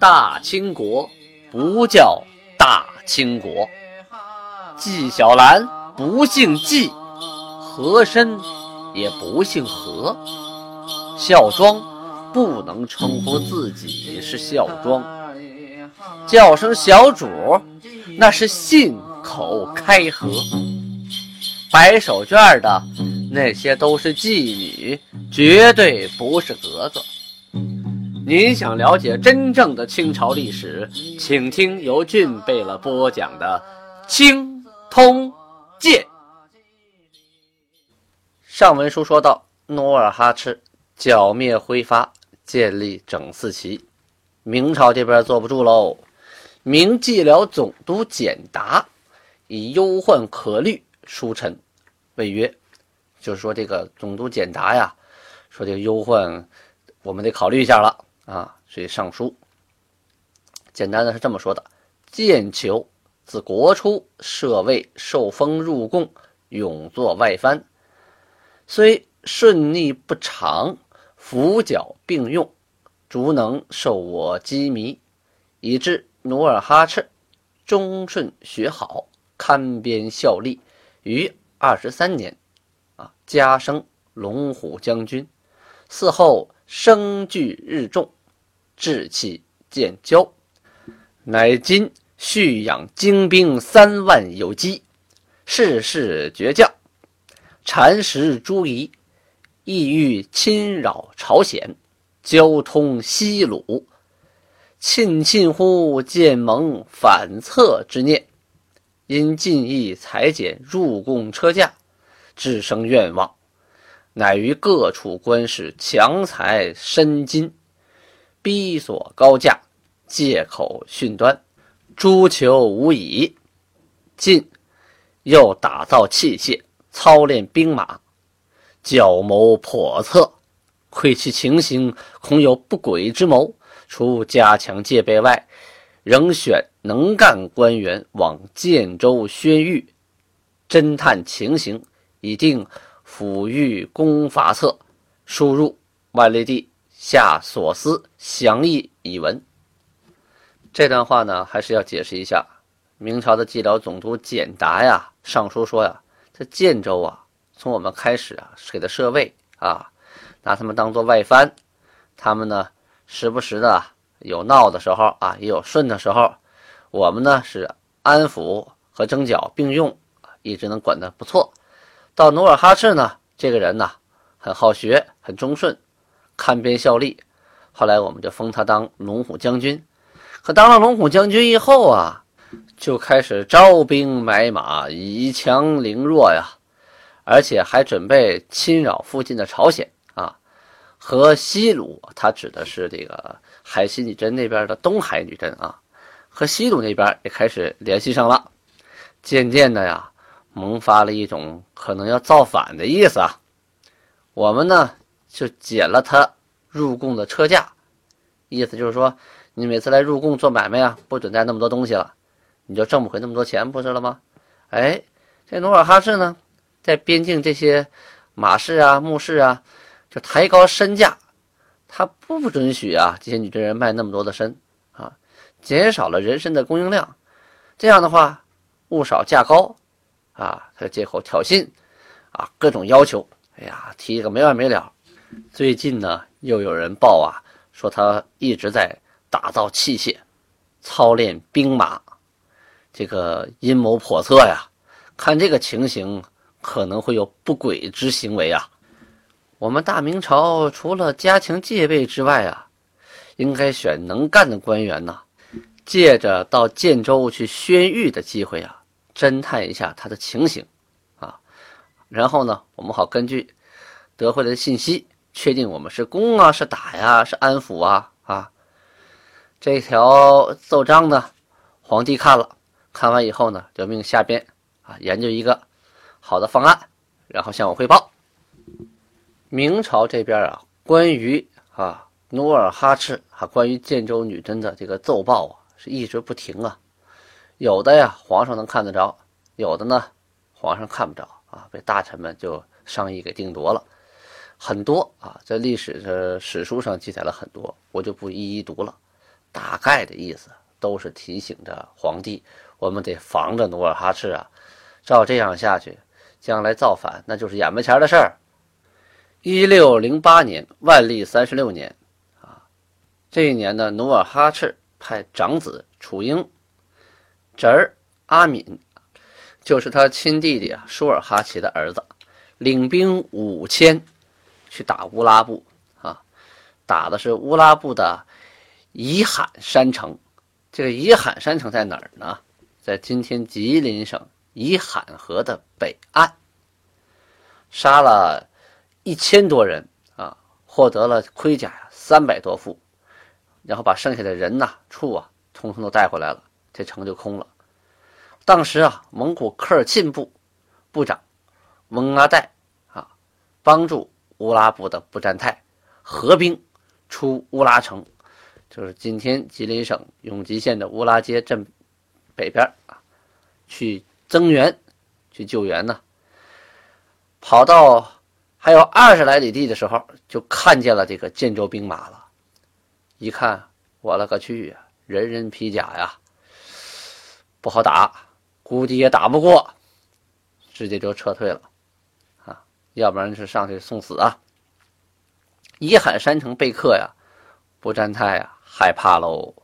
大清国不叫大清国，纪晓岚不姓纪，和珅也不姓和，孝庄不能称呼自己是孝庄，叫声小主那是信口开河。白手绢的那些都是妓女，绝对不是格格。您想了解真正的清朝历史，请听由俊贝勒播讲的《清通鉴》。上文书说到，努尔哈赤剿灭挥发，建立整四旗，明朝这边坐不住喽。明蓟辽总督简达以忧患可虑书臣为约，就是说这个总督简达呀，说这个忧患我们得考虑一下了。啊，所以上书，简单的是这么说的：建求自国初设位受封入贡，永作外藩，虽顺逆不长，辅角并用，逐能受我羁縻，以致努尔哈赤忠顺学好，堪边效力，于二十三年，啊，加升龙虎将军，嗣后升据日重。志气渐骄，乃今蓄养精兵三万有机，世世绝将，蚕食诸夷，意欲侵扰朝鲜，交通西鲁。庆庆乎见蒙反侧之念，因尽意裁减入贡车驾，致生愿望，乃于各处官使强财深金。逼索高价，借口训端，诸求无已。晋又打造器械，操练兵马，矫谋叵测，窥其情形，恐有不轨之谋。除加强戒备外，仍选能干官员往建州宣谕，侦探情形，以定抚育攻伐策。输入万历帝。下所思详议已闻。这段话呢，还是要解释一下。明朝的蓟辽总督简达呀，上书说呀，这建州啊，从我们开始啊，给他设卫啊，拿他们当做外藩。他们呢，时不时的有闹的时候啊，也有顺的时候。我们呢是安抚和征剿并用，一直能管得不错。到努尔哈赤呢，这个人呢，很好学，很忠顺。看边效力，后来我们就封他当龙虎将军。可当了龙虎将军以后啊，就开始招兵买马，以强凌弱呀，而且还准备侵扰附近的朝鲜啊，和西鲁，他指的是这个海西女真那边的东海女真啊，和西鲁那边也开始联系上了。渐渐的呀，萌发了一种可能要造反的意思啊。我们呢？就减了他入贡的车价，意思就是说，你每次来入贡做买卖啊，不准带那么多东西了，你就挣不回那么多钱，不是了吗？哎，这努尔哈赤呢，在边境这些马市啊、牧市啊，就抬高身价，他不准许啊这些女真人卖那么多的参啊，减少了人参的供应量，这样的话，物少价高啊，他就借口挑衅啊，各种要求，哎呀，提一个没完没了。最近呢，又有人报啊，说他一直在打造器械，操练兵马，这个阴谋叵测呀。看这个情形，可能会有不轨之行为啊。我们大明朝除了加强戒备之外啊，应该选能干的官员呐，借着到建州去宣谕的机会啊，侦探一下他的情形啊，然后呢，我们好根据得回来的信息。确定我们是攻啊，是打呀，是安抚啊啊！这条奏章呢，皇帝看了，看完以后呢，就命下边啊研究一个好的方案，然后向我汇报。明朝这边啊，关于啊努尔哈赤啊，关于建州女真的这个奏报啊，是一直不停啊。有的呀，皇上能看得着；有的呢，皇上看不着啊，被大臣们就商议给定夺了。很多啊，在历史的史书上记载了很多，我就不一一读了。大概的意思都是提醒着皇帝，我们得防着努尔哈赤啊。照这样下去，将来造反那就是眼巴前的事儿。一六零八年，万历三十六年，啊，这一年呢，努尔哈赤派长子楚英、侄儿阿敏，就是他亲弟弟啊舒尔哈齐的儿子，领兵五千去打乌拉部啊，打的是乌拉部的伊罕山城。这个伊罕山城在哪儿呢？在今天吉林省。伊罕河的北岸，杀了一千多人啊，获得了盔甲三百多副，然后把剩下的人呐、畜啊，通通都带回来了，这城就空了。当时啊，蒙古科尔沁部部长翁阿代啊，帮助乌拉部的布占泰合兵出乌拉城，就是今天吉林省永吉县的乌拉街镇北边啊，去。增援，去救援呢。跑到还有二十来里地的时候，就看见了这个建州兵马了。一看，我勒个去呀，人人披甲呀，不好打，估计也打不过，直接就撤退了。要不然是上去送死啊。一喊山城被克呀，不占泰呀，害怕喽，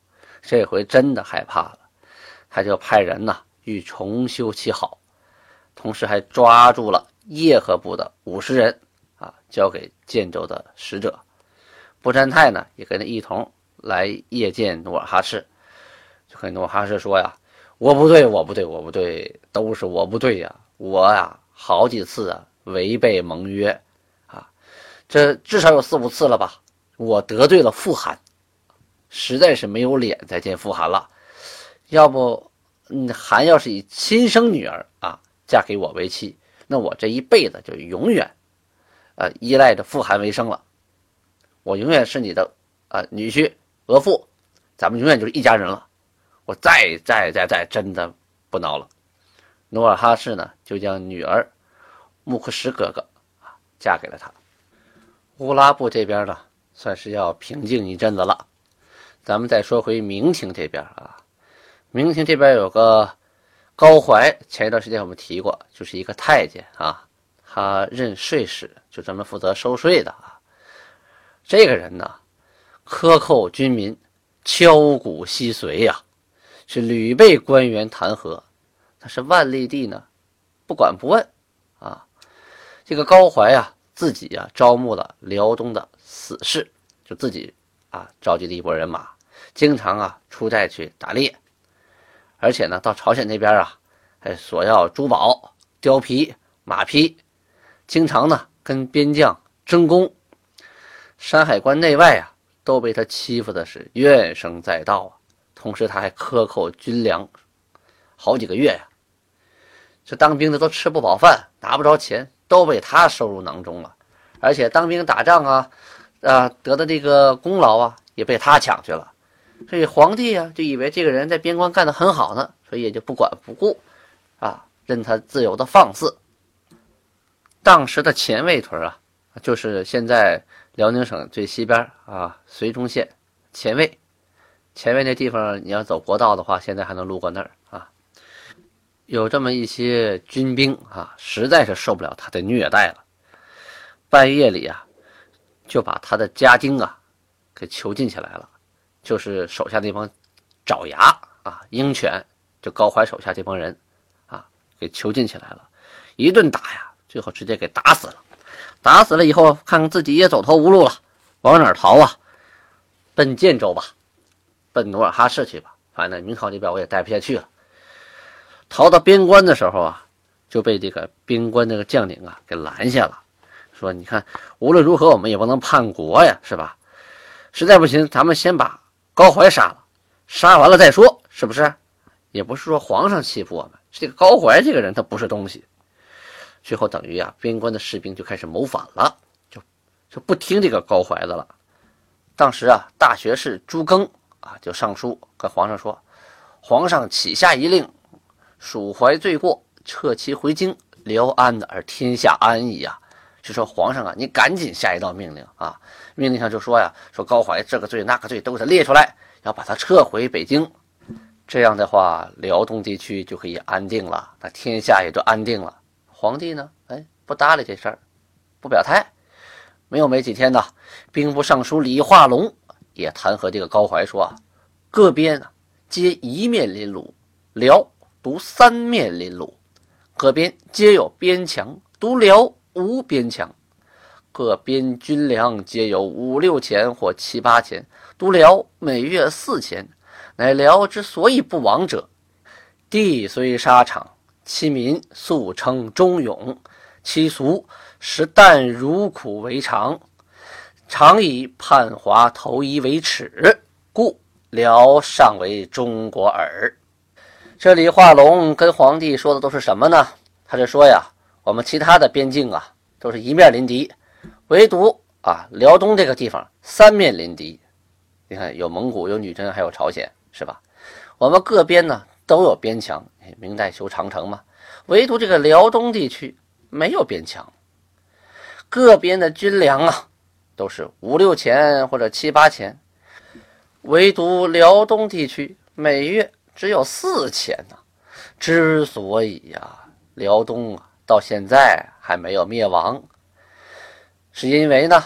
这回真的害怕了，他就派人呐。欲重修其好，同时还抓住了叶赫部的五十人啊，交给建州的使者。不占泰呢，也跟他一同来谒见努尔哈赤，就跟努尔哈赤说呀：“我不对，我不对，我不对，都是我不对呀！我呀，好几次啊违背盟约啊，这至少有四五次了吧？我得罪了富汗，实在是没有脸再见富汗了。要不……”嗯，韩要是以亲生女儿啊嫁给我为妻，那我这一辈子就永远，呃，依赖着富韩为生了。我永远是你的啊女婿、额驸，咱们永远就是一家人了。我再再再再真的不闹了。努尔哈赤呢，就将女儿木克什哥哥啊嫁给了他。乌拉部这边呢，算是要平静一阵子了。咱们再说回明廷这边啊。明廷这边有个高怀，前一段时间我们提过，就是一个太监啊，他任税使，就专门负责收税的啊。这个人呢，克扣军民，敲鼓吸髓呀，是屡被官员弹劾。但是万历帝呢，不管不问啊。这个高怀啊，自己啊招募了辽东的死士，就自己啊召集了一波人马，经常啊出寨去打猎。而且呢，到朝鲜那边啊，还索要珠宝、貂皮、马匹，经常呢跟边将争功。山海关内外啊，都被他欺负的是怨声载道啊。同时，他还克扣军粮，好几个月呀。这当兵的都吃不饱饭，拿不着钱，都被他收入囊中了。而且当兵打仗啊，啊得的这个功劳啊，也被他抢去了。所以皇帝啊，就以为这个人在边关干得很好呢，所以也就不管不顾，啊，任他自由的放肆。当时的前卫屯啊，就是现在辽宁省最西边啊，绥中县前卫，前卫那地方，你要走国道的话，现在还能路过那儿啊。有这么一些军兵啊，实在是受不了他的虐待了，半夜里啊，就把他的家丁啊，给囚禁起来了。就是手下那帮爪牙啊，鹰犬，就高怀手下这帮人啊，给囚禁起来了，一顿打呀，最后直接给打死了。打死了以后，看看自己也走投无路了，往哪逃啊？奔建州吧，奔努尔哈赤去吧。反正明朝这边我也待不下去了。逃到边关的时候啊，就被这个边关那个将领啊给拦下了，说：“你看，无论如何我们也不能叛国呀，是吧？实在不行，咱们先把。”高怀杀了，杀完了再说，是不是？也不是说皇上欺负我们，这个高怀这个人他不是东西。最后等于啊，边关的士兵就开始谋反了，就就不听这个高怀的了。当时啊，大学士朱庚啊就上书跟皇上说：“皇上启下一令，蜀怀罪过，撤其回京，辽安的而天下安矣呀。就说皇上啊，你赶紧下一道命令啊！命令上就说呀，说高怀这个罪那个罪都给他列出来，要把他撤回北京。这样的话，辽东地区就可以安定了，那天下也就安定了。皇帝呢，哎，不搭理这事儿，不表态。没有没几天呢，兵部尚书李化龙也弹劾这个高怀说啊，各边皆一面临鲁，辽独三面临鲁，各边皆有边墙，独辽。无边墙，各边军粮皆有五六钱或七八钱，独辽每月四钱，乃辽之所以不亡者。地虽沙场，其民素称忠勇，其俗食淡如苦为常，常以叛华投夷为耻，故辽尚为中国耳。这李化龙跟皇帝说的都是什么呢？他是说呀。我们其他的边境啊，都是一面临敌，唯独啊辽东这个地方三面临敌。你看，有蒙古，有女真，还有朝鲜，是吧？我们各边呢都有边墙，明代修长城嘛。唯独这个辽东地区没有边墙，各边的军粮啊都是五六钱或者七八钱，唯独辽东地区每月只有四千呢。之所以呀，辽东啊。到现在还没有灭亡，是因为呢，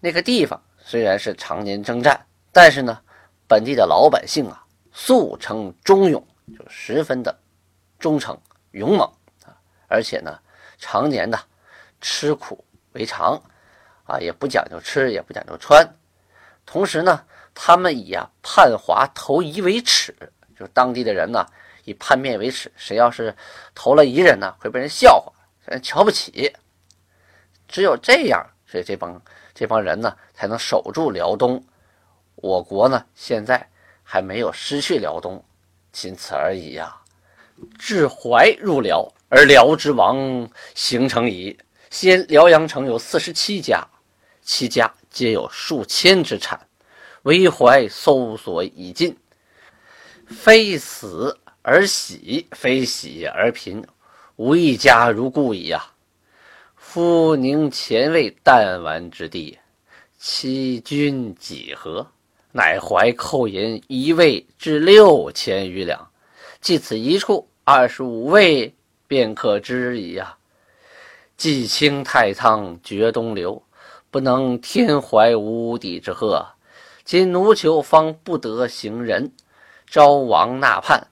那个地方虽然是常年征战，但是呢，本地的老百姓啊，素称忠勇，就十分的忠诚勇猛啊，而且呢，常年呢吃苦为常啊，也不讲究吃，也不讲究穿，同时呢，他们以啊叛华投夷为耻，就当地的人呢。以叛灭为耻，谁要是投了夷人呢，会被人笑话，人瞧不起。只有这样，所以这帮这帮人呢，才能守住辽东。我国呢，现在还没有失去辽东，仅此而已呀。至淮入辽，而辽之王形成矣。先辽阳城有四十七家，七家皆有数千之产，唯淮搜索已尽，非死。而喜非喜而贫，无一家如故矣呀！夫宁前卫弹丸之地，欺君几何？乃怀寇银一位至六千余两，即此一处二十五位，便可知矣呀！既清太仓，绝东流，不能天怀无底之贺。今奴囚方不得行人，招王纳叛。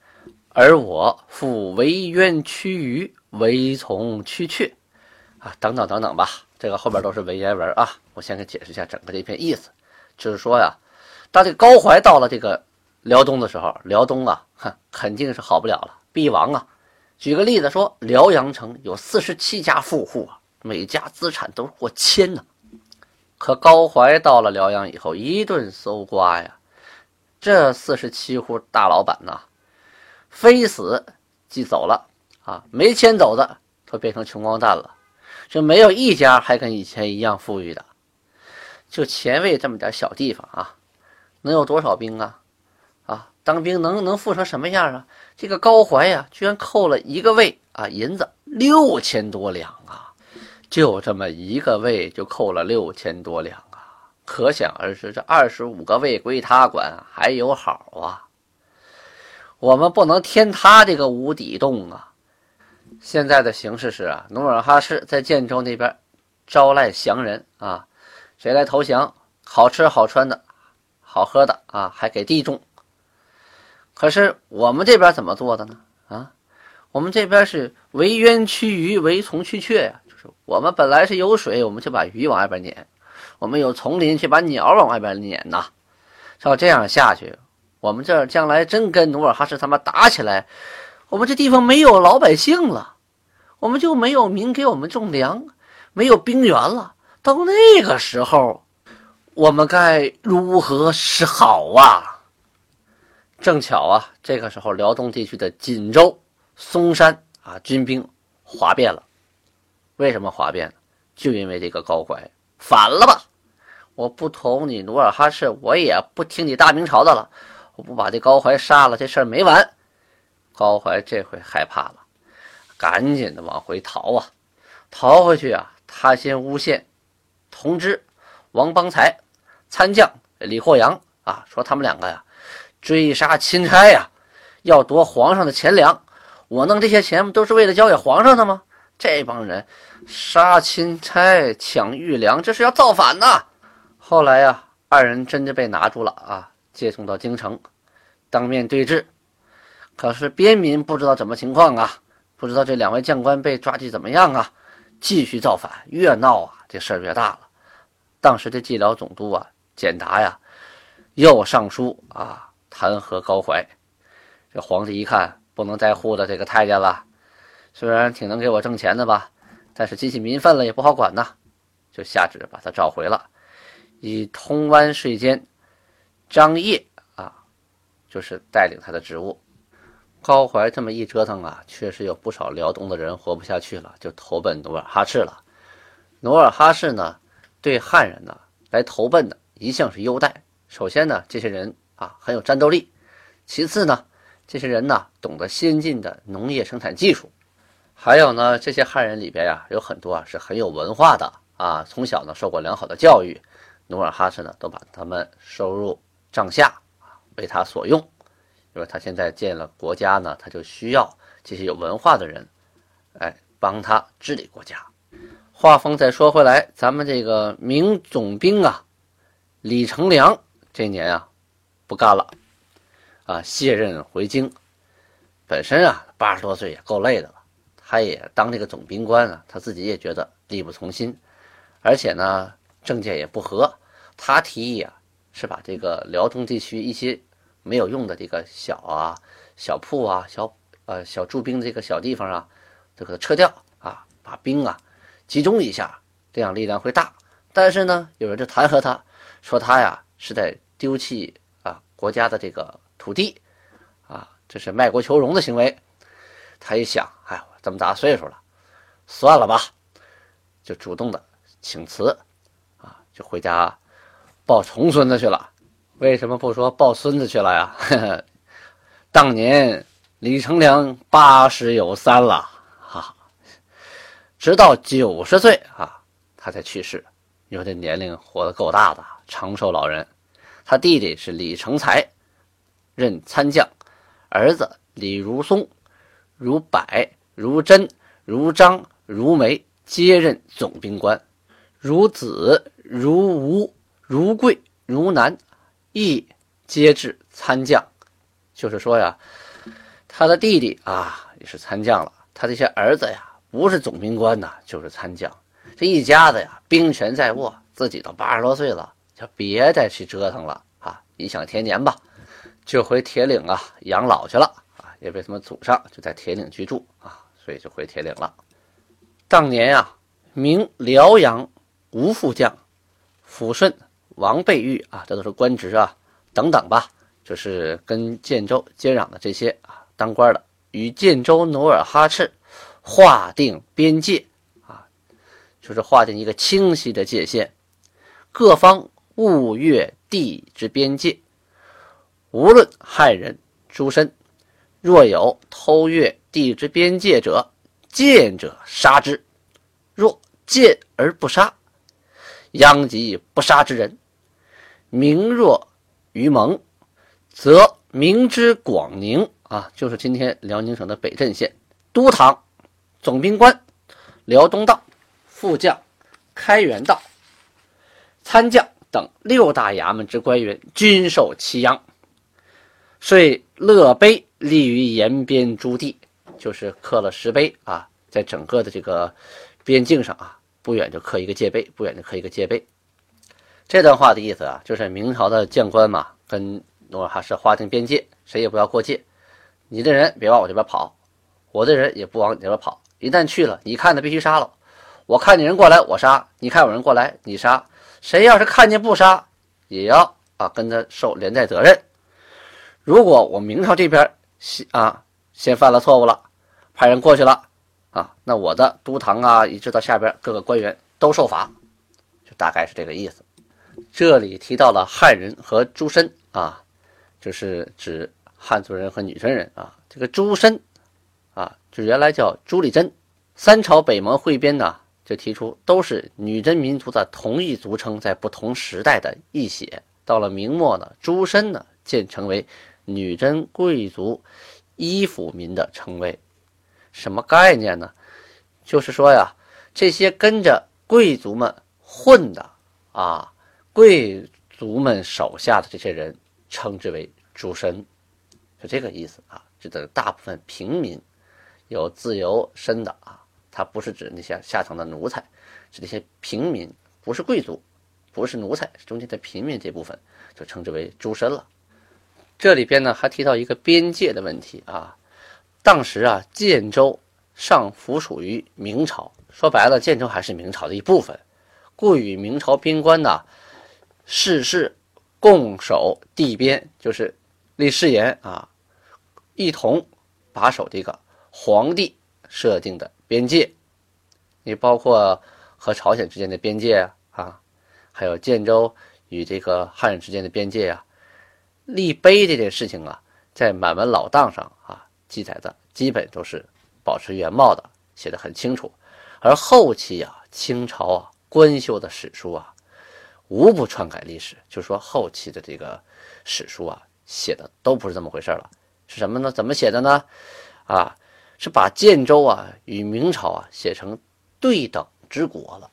而我复为冤屈于为从屈却，啊，等等等等吧，这个后边都是文言文啊。我先给解释一下整个这篇意思，就是说呀，当这高怀到了这个辽东的时候，辽东啊，哼，肯定是好不了了，必亡啊。举个例子说，辽阳城有四十七家富户啊，每家资产都过千呢。可高怀到了辽阳以后，一顿搜刮呀，这四十七户大老板呐。非死即走了啊，没迁走的都变成穷光蛋了，就没有一家还跟以前一样富裕的。就前卫这么点小地方啊，能有多少兵啊？啊，当兵能能富成什么样啊？这个高怀呀，居然扣了一个卫啊，银子六千多两啊，就这么一个卫就扣了六千多两，可想而知，这二十五个卫归他管还有好啊。我们不能填他这个无底洞啊！现在的形势是啊，努尔哈赤在建州那边招揽降人啊，谁来投降，好吃好穿的，好喝的啊，还给地种。可是我们这边怎么做的呢？啊，我们这边是围渊驱鱼，围从驱雀呀，就是我们本来是有水，我们就把鱼往外边撵；我们有丛林，去把鸟往外边撵呐。照这样下去。我们这将来真跟努尔哈赤他妈打起来，我们这地方没有老百姓了，我们就没有民给我们种粮，没有兵源了。到那个时候，我们该如何是好啊？正巧啊，这个时候辽东地区的锦州、松山啊，军兵哗变了。为什么哗变？就因为这个高怀反了吧？我不同你努尔哈赤，我也不听你大明朝的了。我不把这高怀杀了，这事儿没完。高怀这回害怕了，赶紧的往回逃啊！逃回去啊，他先诬陷同知王邦才、参将李霍阳啊，说他们两个呀追杀钦差呀，要夺皇上的钱粮。我弄这些钱不都是为了交给皇上的吗？这帮人杀钦差、抢御粮，这是要造反呐！后来呀，二人真的被拿住了啊，接送到京城，当面对质。可是边民不知道怎么情况啊，不知道这两位将官被抓去怎么样啊，继续造反，越闹啊，这事儿越大了。当时的蓟辽总督啊，简达呀，又上书啊，弹劾高怀。这皇帝一看，不能再护着这个太监了。虽然挺能给我挣钱的吧，但是激起民愤了也不好管呐，就下旨把他召回了，以通湾税监张掖啊，就是带领他的职务。高怀这么一折腾啊，确实有不少辽东的人活不下去了，就投奔努尔哈赤了。努尔哈赤呢，对汉人呢来投奔的一向是优待。首先呢，这些人啊很有战斗力；其次呢，这些人呢懂得先进的农业生产技术。还有呢，这些汉人里边呀，有很多啊是很有文化的啊，从小呢受过良好的教育，努尔哈赤呢都把他们收入帐下，为他所用。因为他现在建了国家呢，他就需要这些有文化的人，哎，帮他治理国家。话锋再说回来，咱们这个明总兵啊，李成梁这年啊不干了，啊卸任回京。本身啊八十多岁也够累的了。他也当这个总兵官啊，他自己也觉得力不从心，而且呢，政见也不合。他提议啊，是把这个辽东地区一些没有用的这个小啊、小铺啊、小呃小驻兵这个小地方啊，这个撤掉啊，把兵啊集中一下，这样力量会大。但是呢，有人就弹劾他，说他呀是在丢弃啊国家的这个土地啊，这是卖国求荣的行为。他一想，哎。这么大岁数了，算了吧，就主动的请辞，啊，就回家抱重孙子去了。为什么不说抱孙子去了呀？当年李成梁八十有三了，哈，直到九十岁啊，他才去世。你说这年龄活得够大的，长寿老人。他弟弟是李成才，任参将，儿子李如松、如柏。如真、如张、如梅接任总兵官，如子、如吴、如贵、如南亦皆至参将。就是说呀，他的弟弟啊也是参将了，他这些儿子呀不是总兵官呐，就是参将。这一家子呀，兵权在握，自己都八十多岁了，就别再去折腾了啊！颐享天年吧，就回铁岭啊养老去了啊！因为他们祖上就在铁岭居住啊。所以就回铁岭了。当年啊，明辽阳吴副将抚顺王备玉啊，这都是官职啊，等等吧，就是跟建州接壤的这些啊，当官的，与建州努尔哈赤划定边界啊，就是划定一个清晰的界限，各方勿越地之边界，无论汉人诸身，若有偷越。地之边界者，见者杀之；若见而不杀，殃及不杀之人。明若于蒙，则明之广宁啊，就是今天辽宁省的北镇县都堂总兵官、辽东道副将、开元道参将等六大衙门之官员均受其殃，遂乐碑立于延边诸地。就是刻了石碑啊，在整个的这个边境上啊，不远就刻一个界碑，不远就刻一个界碑。这段话的意思啊，就是明朝的将官嘛，跟努尔哈赤划定边界，谁也不要过界。你的人别往我这边跑，我的人也不往你这边跑。一旦去了，你看的必须杀了。我看见人过来，我杀；你看有人过来，你杀。谁要是看见不杀，也要啊跟他受连带责任。如果我明朝这边先啊先犯了错误了。派人过去了，啊，那我的都堂啊，一直到下边各个官员都受罚，就大概是这个意思。这里提到了汉人和诸身啊，就是指汉族人和女真人啊。这个诸身啊，就原来叫朱丽珍。三朝北盟汇编呢，就提出都是女真民族的同一族称，在不同时代的异写。到了明末呢，诸身呢渐成为女真贵族依附民的称谓。什么概念呢？就是说呀，这些跟着贵族们混的啊，贵族们手下的这些人，称之为诸神，就这个意思啊。指的大部分平民，有自由身的啊，它不是指那些下层的奴才，是那些平民，不是贵族。不是奴才，中间的平民这部分就称之为诸身了。这里边呢还提到一个边界的问题啊。当时啊，建州尚附属于明朝，说白了，建州还是明朝的一部分，故与明朝边关呢世事共守地边，就是立誓言啊，一同把守这个皇帝设定的边界。你包括和朝鲜之间的边界啊。还有建州与这个汉人之间的边界啊，立碑这件事情啊，在满文老档上啊记载的基本都是保持原貌的，写的很清楚。而后期啊，清朝啊官修的史书啊，无不篡改历史，就说后期的这个史书啊写的都不是这么回事了。是什么呢？怎么写的呢？啊，是把建州啊与明朝啊写成对等之国了。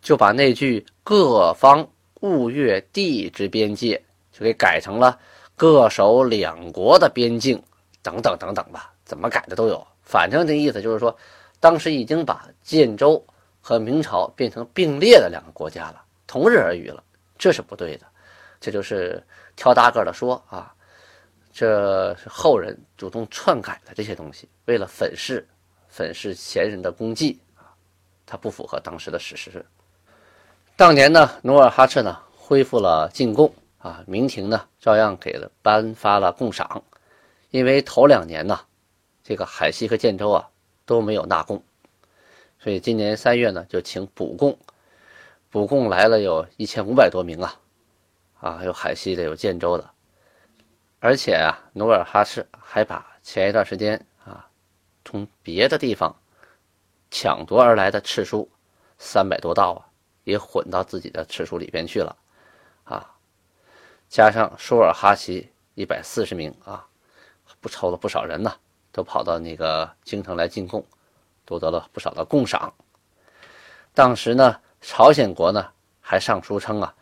就把那句“各方物越地之边界”就给改成了“各守两国的边境”等等等等吧，怎么改的都有。反正这意思就是说，当时已经把建州和明朝变成并列的两个国家了，同日而语了，这是不对的。这就是挑大个的说啊，这是后人主动篡改的这些东西，为了粉饰粉饰前人的功绩啊，它不符合当时的史实。当年呢，努尔哈赤呢恢复了进贡啊，明廷呢照样给了颁发了贡赏，因为头两年呢，这个海西和建州啊都没有纳贡，所以今年三月呢就请补贡，补贡来了有一千五百多名啊，啊有海西的有建州的，而且啊努尔哈赤还把前一段时间啊从别的地方抢夺而来的敕书三百多道啊。也混到自己的敕书里边去了，啊，加上舒尔哈齐一百四十名啊，不抽了不少人呢，都跑到那个京城来进贡，夺得了不少的贡赏。当时呢，朝鲜国呢还上书称啊，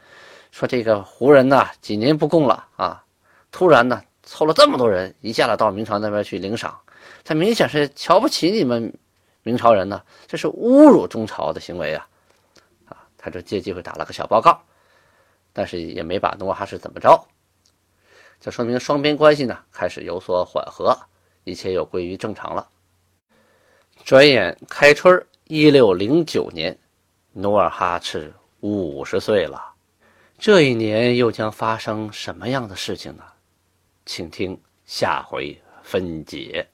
说这个胡人呐几年不贡了啊，突然呢凑了这么多人，一下子到明朝那边去领赏，这明显是瞧不起你们明朝人呢，这是侮辱中朝的行为啊。他就借机会打了个小报告，但是也没把努尔哈赤怎么着，这说明双边关系呢开始有所缓和，一切又归于正常了。转眼开春一六零九年，努尔哈赤五十岁了，这一年又将发生什么样的事情呢？请听下回分解。